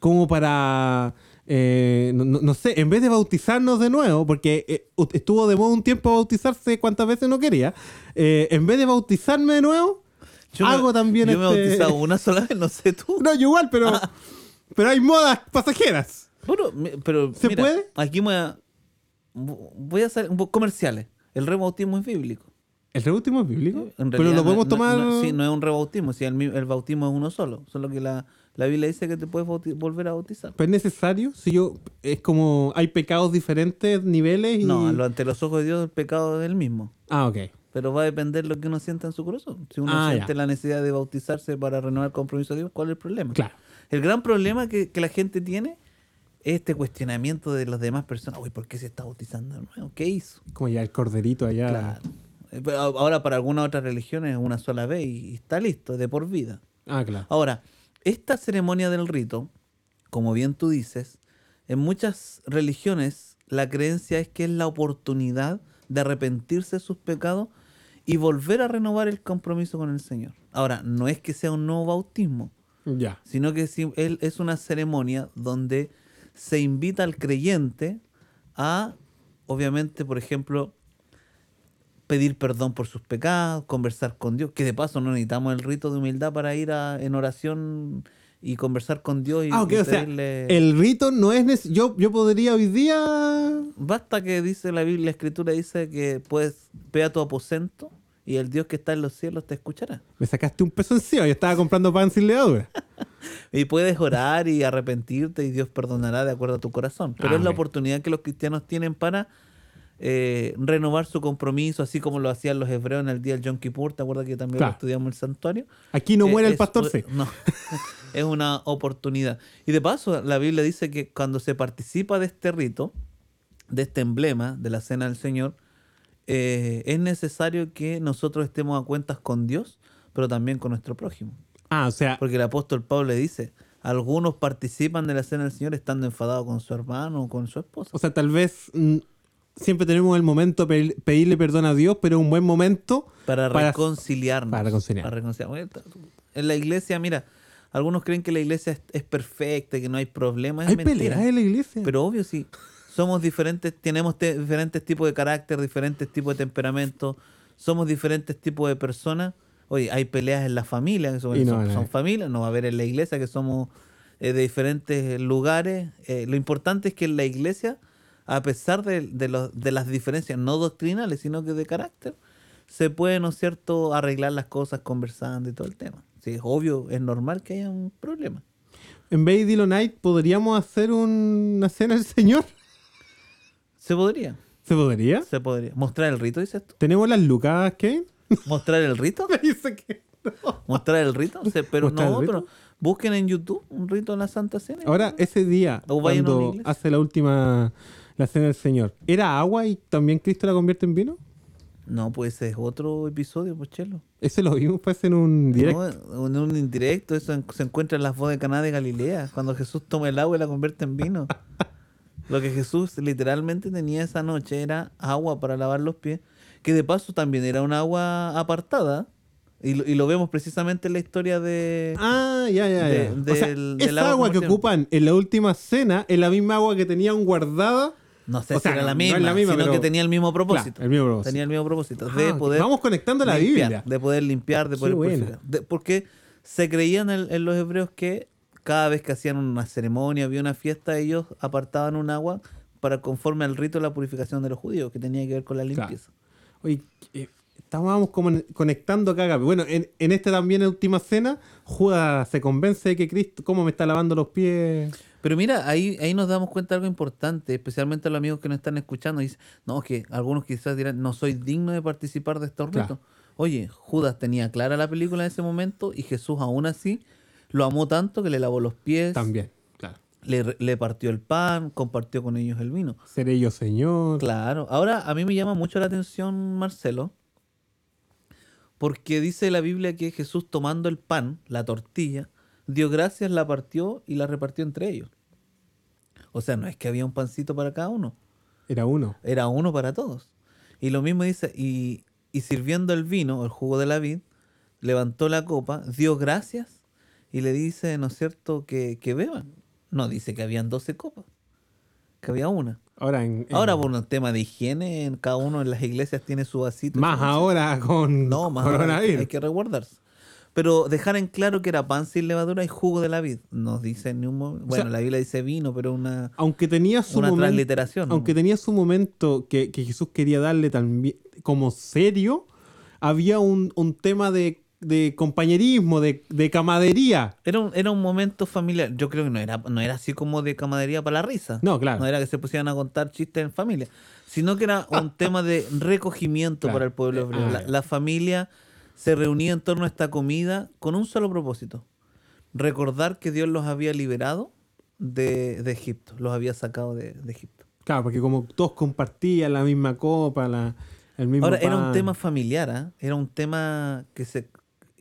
Como para, eh, no, no- no sé, en vez de bautizarnos de nuevo, porque eh, estuvo de moda un tiempo bautizarse cuantas veces no quería, eh, en vez de bautizarme de nuevo, Yo me- hago también Yo me he este- bautizado una sola vez, no sé tú. No, yo igual, pero, pero hay modas pasajeras. Bueno, pero ¿Se mira, puede? Aquí voy a, voy a hacer un poco comerciales. El rebautismo es bíblico. ¿El rebautismo es bíblico? En pero lo podemos no- tomar... no- sí, no es un rebautismo. Si el, el bautismo es uno solo. Solo que la, la Biblia dice que te puedes volver a bautizar. ¿Pero es necesario? Si yo, es como, hay pecados diferentes, niveles y... No, ante los ojos de Dios el pecado es el mismo. Ah, ok. Pero va a depender lo que uno sienta en su corazón. Si uno Ah, siente ya. la necesidad de bautizarse para renovar el compromiso de Dios, ¿cuál es el problema? Claro. El gran problema que, que la gente tiene es este cuestionamiento de las demás personas. Uy, ¿por qué se está bautizando? ¿Qué hizo? Como ya el corderito allá. Claro. Eh, Ahora para algunas otras religiones es una sola vez y está listo, de por vida. Ah, claro. Ahora, esta ceremonia del rito, como bien tú dices, en muchas religiones la creencia es que es la oportunidad de arrepentirse de sus pecados y volver a renovar el compromiso con el Señor. Ahora, no es que sea un nuevo bautismo, Ya. sino que es una ceremonia donde se invita al creyente a, obviamente, por ejemplo, pedir perdón por sus pecados, conversar con Dios, que de paso no necesitamos el rito de humildad para ir a- en oración y conversar con Dios y, Ah, ok, y o sea, el rito no es necesario. Yo, yo podría hoy día. Basta que dice la Biblia, la Escritura dice que puedes, ve a tu aposento y el Dios que está en los cielos te escuchará. Me sacaste un peso encima. Yo estaba comprando pan sin levadura. Y puedes orar y arrepentirte y Dios perdonará de acuerdo a tu corazón. Pero Ah, es la oportunidad que los cristianos tienen para eh, renovar su compromiso, así como lo hacían los hebreos en el día del Yom Kippur. ¿Te acuerdas que también Claro. lo estudiamos en el santuario? Aquí no Eh, muere el pastor, sí. No, es una oportunidad. Y de paso, la Biblia dice que cuando se participa de este rito, de este emblema de la cena del Señor, eh, es necesario que nosotros estemos a cuentas con Dios, pero también con nuestro prójimo. Ah, o sea, Porque el apóstol Pablo le dice, algunos participan de la cena del Señor estando enfadados con su hermano o con su esposa. o sea, tal vez mm, siempre tenemos el momento de pe- pedirle perdón a Dios, pero es un buen momento Para, reconciliarnos. para reconciliar. Para En la iglesia, mira, algunos creen que la iglesia es, es perfecta, que no hay problemas. Es Hay mentira. peleas en la iglesia. Pero obvio, sí. Somos diferentes, tenemos te- diferentes tipos de carácter, diferentes tipos de temperamento, somos diferentes tipos de personas. Oye, hay peleas en la familia, que son, no familias, no va a haber en la iglesia, que somos eh, de diferentes lugares. Eh, lo importante es que en la iglesia, a pesar de, de los- de las diferencias no doctrinales, sino que de carácter, se puede, ¿no es cierto?, arreglar las cosas conversando y todo el tema. Sí, es obvio, es normal que haya un problema. En vez de Dilo Night, ¿podríamos hacer una cena del Señor? Se podría, ¿Se podría? se podría. ¿Mostrar el rito, dices tú? ¿Tenemos las lucas, Kevin? ¿Mostrar el rito? Me dice que no. ¿Mostrar el rito? Sí, pero ¿Mostrar el no, pero busquen en YouTube un rito de la Santa Cena. Ahora, ese día, O cuando hace la última, la cena del Señor, ¿era agua y también Cristo la convierte en vino? No, pues ese es otro episodio, pues chelo. Ese lo vimos pues en un directo. No, en un indirecto, eso en- se encuentra en las bodas de Caná de Galilea, cuando Jesús toma el agua y la convierte en vino. Lo que Jesús literalmente tenía esa noche era agua para lavar los pies, que de paso también era un agua apartada, y lo, y lo vemos precisamente en la historia de... Ah, ya, ya, de- ya. o sea, del- del esa agua agua que ocupan en la última cena es la misma agua que tenían guardada. No sé o si sea, era la no misma, la misma, sino pero- que tenía el mismo propósito. Claro, el mismo propósito. Tenía el mismo propósito, Ah, de ok. poder Vamos conectando la limpiar, Biblia. de poder limpiar, de poder buena. purificar. De- porque se creían en, en los hebreos que cada vez que hacían una ceremonia, había una fiesta, ellos apartaban un agua para conforme al rito de la purificación de los judíos, que tenía que ver con la Claro. limpieza. Oye, eh, estábamos como conectando acá. Gaby. Bueno, en, en esta también, en última cena, Judas se convence de que Cristo, ¿cómo me está lavando los pies? Pero mira, ahí, ahí nos damos cuenta de algo importante, especialmente a los amigos que nos están escuchando. Dicen, no, que algunos quizás dirán, no soy digno de participar de estos Claro. ritos. Oye, Judas tenía clara la película en ese momento y Jesús aún así lo amó tanto que le lavó los pies, También, claro. le, le partió el pan, compartió con ellos el vino. Seré yo, Señor. Claro. Ahora, a mí me llama mucho la atención, Marcelo, porque dice la Biblia que Jesús tomando el pan, la tortilla, dio gracias, la partió y la repartió entre ellos. O sea, no es que había un pancito para cada uno, Era uno. era uno para todos. Y lo mismo dice, y, y sirviendo el vino, el jugo de la vid, levantó la copa, dio gracias y le dice, ¿no es cierto?, que, que beban. No dice que habían 12 copas, que había una. Ahora, en, en- Ahora por un tema de higiene, en cada uno en las iglesias tiene su vasito. más ahora con No, más ahora hay, que resguardarse. Pero dejar en claro que era pan sin levadura y jugo de la vid. No dice ni un momento. Bueno, sea, la Biblia dice vino, pero una, Aunque tenía su una transliteración. ¿no? aunque tenía su momento que, que Jesús quería darle también como serio, había un, un tema de, de compañerismo, de, de camadería. Era un, era un momento familiar. Yo creo que no era, no era así como de camadería para la risa. No, claro. No era que se pusieran a contar chistes en familia, sino que era un tema de recogimiento Claro. para el pueblo hebreo. Ah, la, familia se reunía en torno a esta comida con un solo propósito. Recordar que Dios los había liberado de, de Egipto, los había sacado de, de Egipto. Claro, porque como todos compartían la misma copa, la, el mismo Ahora, era un tema familiar, ¿ah? era un tema que se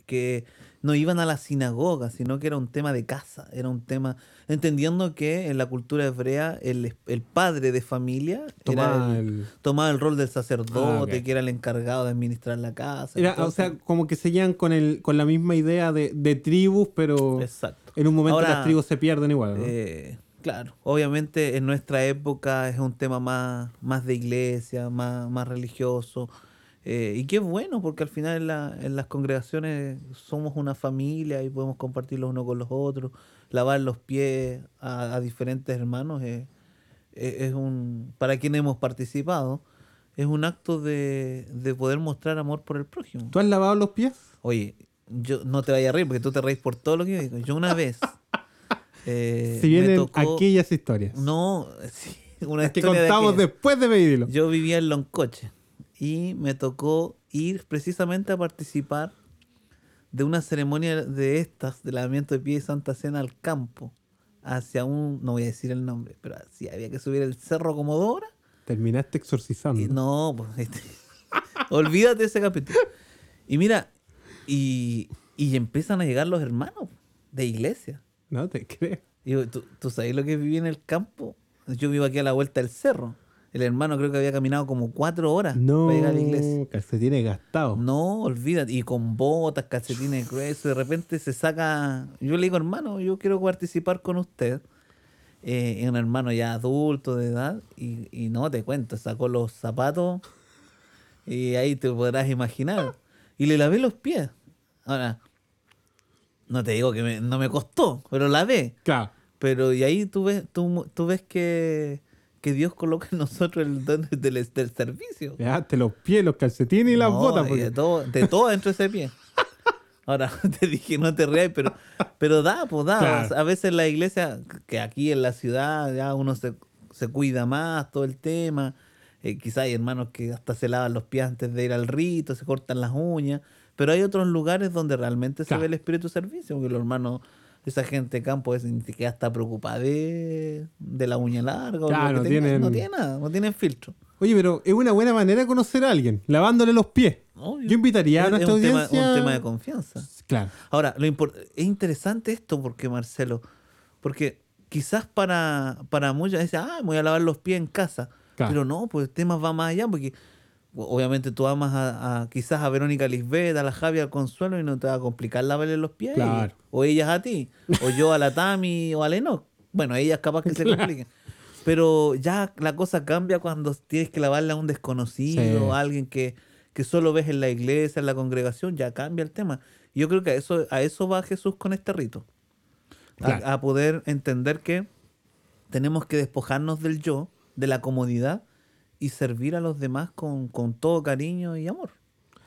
que no iban a la sinagoga, sino que era un tema de casa, era un tema, entendiendo que en la cultura hebrea el, el padre de familia Tomaba era el- el- tomaba el rol del sacerdote, Ah, ok. que era el encargado de administrar la casa. Era, o sea, como que seguían con el con la misma idea de, de tribus, pero exacto. en un momento Ahora, las tribus se pierden igual. ¿no? Eh, claro, obviamente en nuestra época es un tema más, más de iglesia, más, más religioso. Eh, y qué bueno, porque al final en, la- en las congregaciones somos una familia y podemos compartir los unos con los otros, lavar los pies a, a diferentes hermanos. eh, eh, es un, para quienes hemos participado, es un acto de, de poder mostrar amor por el prójimo. ¿Tú has lavado los pies? Oye, yo no te vayas a reír porque tú te reís por todo lo que yo digo. Yo una vez. eh, si me vienen tocó- aquellas historias. No, sí, una que historia de contamos después de pedirlo. Yo vivía en Loncoche y me tocó ir precisamente a participar de una ceremonia de estas, de lavamiento de pies y Santa Cena al campo, hacia un, no voy a decir el nombre, pero sí, había que subir el cerro como dos horas. Terminaste exorcizando. Y no, pues, este, olvídate de ese capítulo. Y mira, y, y empiezan a llegar los hermanos de iglesia. No te creo. Y yo, ¿tú, tú sabes lo que viví en el campo? Yo vivo aquí a la vuelta del cerro. El hermano creo que había caminado como cuatro horas No, para llegar a la iglesia. calcetines gastados. No, olvídate. Y con botas, calcetines gruesos. De repente se saca. Yo le digo, hermano, yo quiero participar con usted. eh, un hermano ya adulto de edad, y, y no te cuento, sacó los zapatos y ahí te podrás imaginar. Y le lavé los pies. Ahora, no te digo que me- no me costó, pero lavé. Claro. Pero y ahí tú ves, tú, tú ves que, que Dios coloca en nosotros el don del, del servicio. Dejaste los pies, los calcetines y las No, botas. porque- de todo, de todo dentro de ese pie. Ahora te dije no te rías, pero, pero da, pues da. Claro. A veces la iglesia, que aquí en la ciudad ya uno se, se cuida más, todo el tema. Eh, quizá hay hermanos que hasta se lavan los pies antes de ir al rito, se cortan las uñas. Pero hay otros lugares donde realmente se ve el espíritu de servicio, porque los hermanos, esa gente de campo es ni siquiera está preocupada de, de la uña larga. o lo Claro, que tenga. tienen- No tiene nada, no tienen filtro. Oye, pero es una buena manera de conocer a alguien, lavándole los pies. ¿no? Yo invitaría a Es- es nuestra un tema- audiencia- un tema de confianza. Claro. Ahora, lo es interesante esto porque, Marcelo, porque quizás para, para muchos dicen, ah, me voy a lavar los pies en casa. Claro. Pero no, pues el tema va más allá porque obviamente tú amas a, a- quizás a Verónica Lisbeth, a la Javi, al Consuelo y no te va a complicar lavarle los pies. Claro. O ellas a ti. O yo a la Tami o a Enoch. Bueno, ellas capaz que se compliquen. Pero ya la cosa cambia cuando tienes que lavarle a un desconocido, Sí. a alguien que, que solo ves en la iglesia, en la congregación, ya cambia el tema. Yo creo que a eso, a eso va Jesús con este rito. A-. A, poder entender que tenemos que despojarnos del yo, de la comodidad, y servir a los demás con, con todo cariño y amor.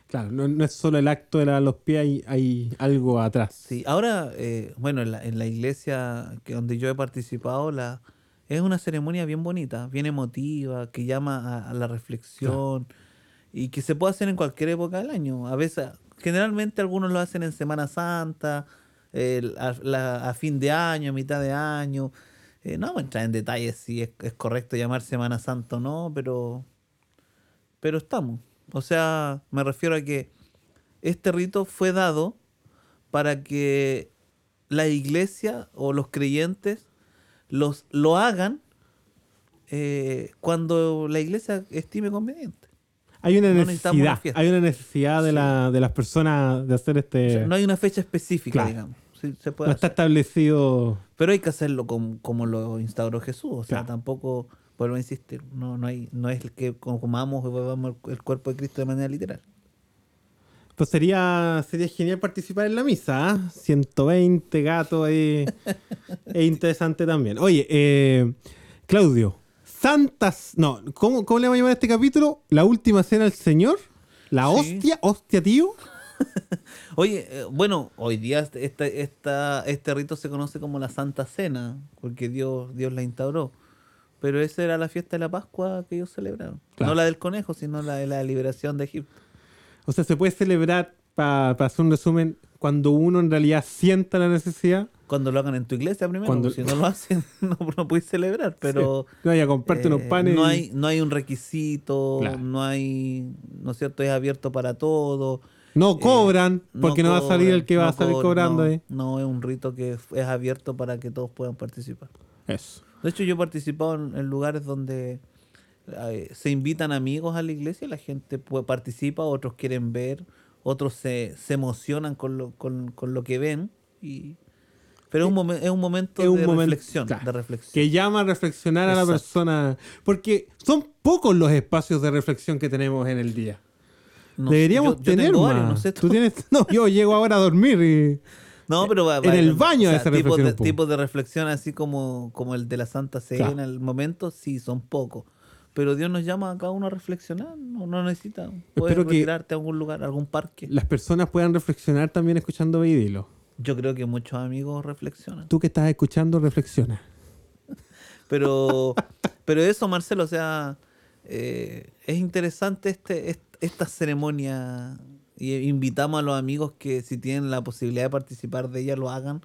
Claro, no, no es solo el acto de lavar los pies, hay, hay algo atrás. Sí, ahora, eh, bueno, en la, en la iglesia que donde yo he participado, la, es una ceremonia bien bonita, bien emotiva, que llama a, a la reflexión y que se puede hacer en cualquier época del año. A veces, generalmente algunos lo hacen en Semana Santa, el- a, la- a fin de año, a mitad de año. Eh, no vamos a entrar en detalles si es, es correcto llamar Semana Santa o no, pero, pero estamos. O sea, me refiero a que este rito fue dado para que la iglesia o los creyentes los, lo hagan eh, cuando la iglesia estime conveniente. Hay una No una necesidad, hay una necesidad de, la, de las personas de hacer O este... sea, no hay una fecha específica, Claro. digamos. Sí, se no está establecido... Pero hay que hacerlo como, como lo instauró Jesús. O sea, Claro. tampoco, vuelvo a insistir, no, no, hay, no es el que comamos bebamos el, cuerpo de Cristo de manera literal. Pues sería, sería genial participar en la misa, ¿ah? 120 gatos ahí. es interesante también. Oye, eh, Claudio, Santas. No, ¿cómo, ¿cómo le vamos a llamar a este capítulo? ¿La última cena del Señor? ¿La Sí. hostia? ¿Hostia, tío? Oye, eh, bueno, hoy día este, esta, esta- este rito se conoce como la Santa Cena, porque Dios, Dios la instauró. Pero esa era la fiesta de la Pascua que ellos celebraron. Claro. No la del conejo, sino la de la liberación de Egipto. O sea, se puede celebrar, para hacer un resumen, cuando uno en realidad sienta la necesidad. Cuando lo hagan en tu iglesia primero, Cuando- si no lo hacen, no, no puedes celebrar. Pero Sí. No comprarte unos eh, panes. no, hay, no hay un requisito, Claro. no hay, ¿no es cierto? Es abierto para todo. No Eh, cobran, porque no, va a salir el que va a salir cobran, cobrando no, ahí. No, es un rito que es abierto para que todos puedan participar. Eso. De hecho, yo he participado en, en lugares donde eh, se invitan amigos a la iglesia, la gente puede, participa, otros quieren ver, otros se, se emocionan con lo, con, con lo que ven. Y, pero es un, momen- es un momento Es un de momento, reflexión. claro, de reflexión. que llama a reflexionar a la persona. Porque son pocos los espacios de reflexión que tenemos en el día. No, Deberíamos yo- yo tener tengo más. varios, no sé Tú tú. tienes- No, yo llego ahora a dormir y... No, pero va- en va- el baño de esa tipos reflexión de, un poco. tipos de reflexión así como, como el de la Santa Cena, Claro. el momento, sí, son pocos. Pero Dios nos llama a cada uno a reflexionar, no, no necesita. Puedes Espero que- retirarte a algún lugar, a algún parque. las personas puedan reflexionar también escuchando Veidilo. Yo creo que muchos amigos reflexionan. Tú que estás escuchando, reflexiona. Pero, pero eso, Marcelo, o sea, eh, es interesante este, est- esta ceremonia y invitamos a los amigos que si tienen la posibilidad de participar de ella lo hagan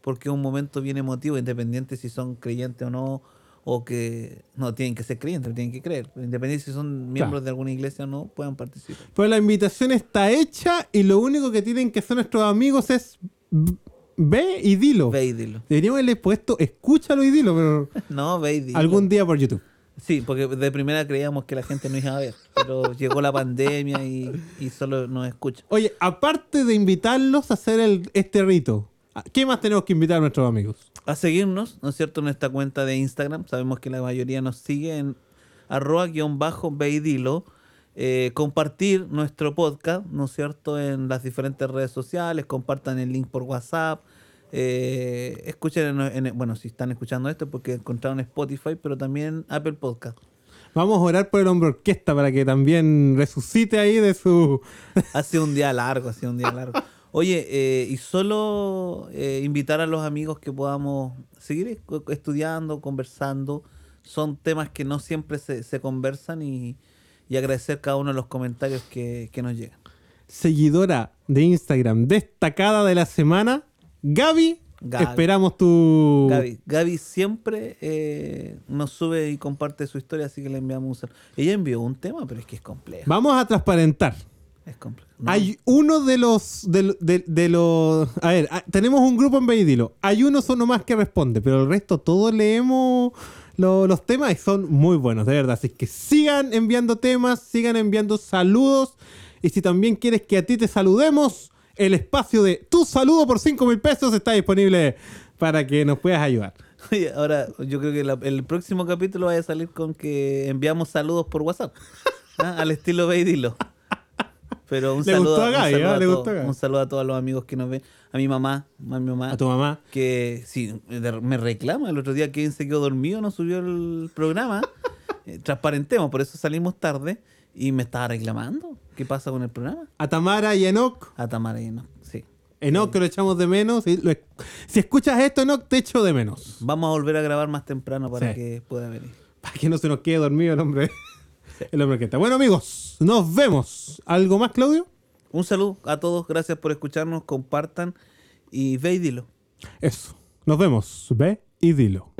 porque es un momento bien emotivo, independiente si son creyentes o no, o que no tienen que ser creyentes, tienen que creer, independiente si son miembros Claro. de alguna iglesia o no, puedan participar. Pues la invitación está hecha y lo único que tienen que hacer nuestros amigos es ve y dilo. Ve y dilo. Deberíamos haberle puesto escúchalo y dilo, pero No, ve y dilo. algún día por YouTube. Sí, porque de primera creíamos que la gente no iba a ver, pero llegó la pandemia y, y solo nos escucha. Oye, aparte de invitarlos a hacer el, este rito, ¿Qué más tenemos que invitar a nuestros amigos? A seguirnos, ¿no es cierto?, en nuestra cuenta de Instagram. Sabemos que la mayoría nos sigue en arroba-beidilo. Eh, compartir nuestro podcast, ¿no es cierto?, en las diferentes redes sociales. Compartan el link por WhatsApp. Eh, escuchen, en, en- bueno, si están escuchando esto, porque encontraron Spotify, pero también Apple Podcast. Vamos a orar por el hombre orquesta para que también resucite ahí de su. Ha sido un día largo, ha sido un día largo. Oye, eh, y solo eh, invitar a los amigos que podamos seguir estudiando, conversando. Son temas que no siempre se, se conversan y, y agradecer cada uno de los comentarios que, que nos llegan. seguidora de Instagram destacada de la semana, Gaby. Gaby. Esperamos tu. Gaby, Gaby siempre eh, nos sube y comparte su historia, así que le enviamos un saludo. Ella envió un tema, pero es que es complejo. Vamos a transparentar. Es complejo. No, Hay uno de los. De, de- de los. A ver, ah, tenemos un grupo en Beidilo. Hay uno solo más que responde, pero el resto todos leemos lo- los temas y son muy buenos, de verdad. Así que sigan enviando temas, sigan enviando saludos. Y si también quieres que a ti te saludemos, el espacio de tu saludo por 5 mil pesos está disponible para que nos puedas ayudar. Oye, ahora yo creo que la- el próximo capítulo vaya a salir con que enviamos saludos por WhatsApp. ¿ah? Al estilo Beidilo. Pero un Le saludo, gustó a un Gaby, saludo ¿ah? a Le gustó a Gaby. un saludo a todos los amigos que nos ven. A mi mamá, a mi mamá, A tu mamá. que sí, me reclama. El otro día Kevin se quedó dormido, no subió el programa. Eh, transparentemos, por eso salimos tarde. Y me estaba reclamando. ¿Qué pasa con el programa? A Tamara y Enoch. A Tamara y no. Sí. Enoch, que lo echamos de menos. Si, lo- si escuchas esto, Enoch, te echo de menos. Vamos a volver a grabar más temprano para Sí. que pueda venir. Para que no se nos quede dormido el hombre. El hombre que está. Bueno, amigos, nos vemos. ¿Algo más, Claudio? Un saludo a todos, gracias por escucharnos, compartan y ve y dilo. Eso. Nos vemos. Ve y dilo.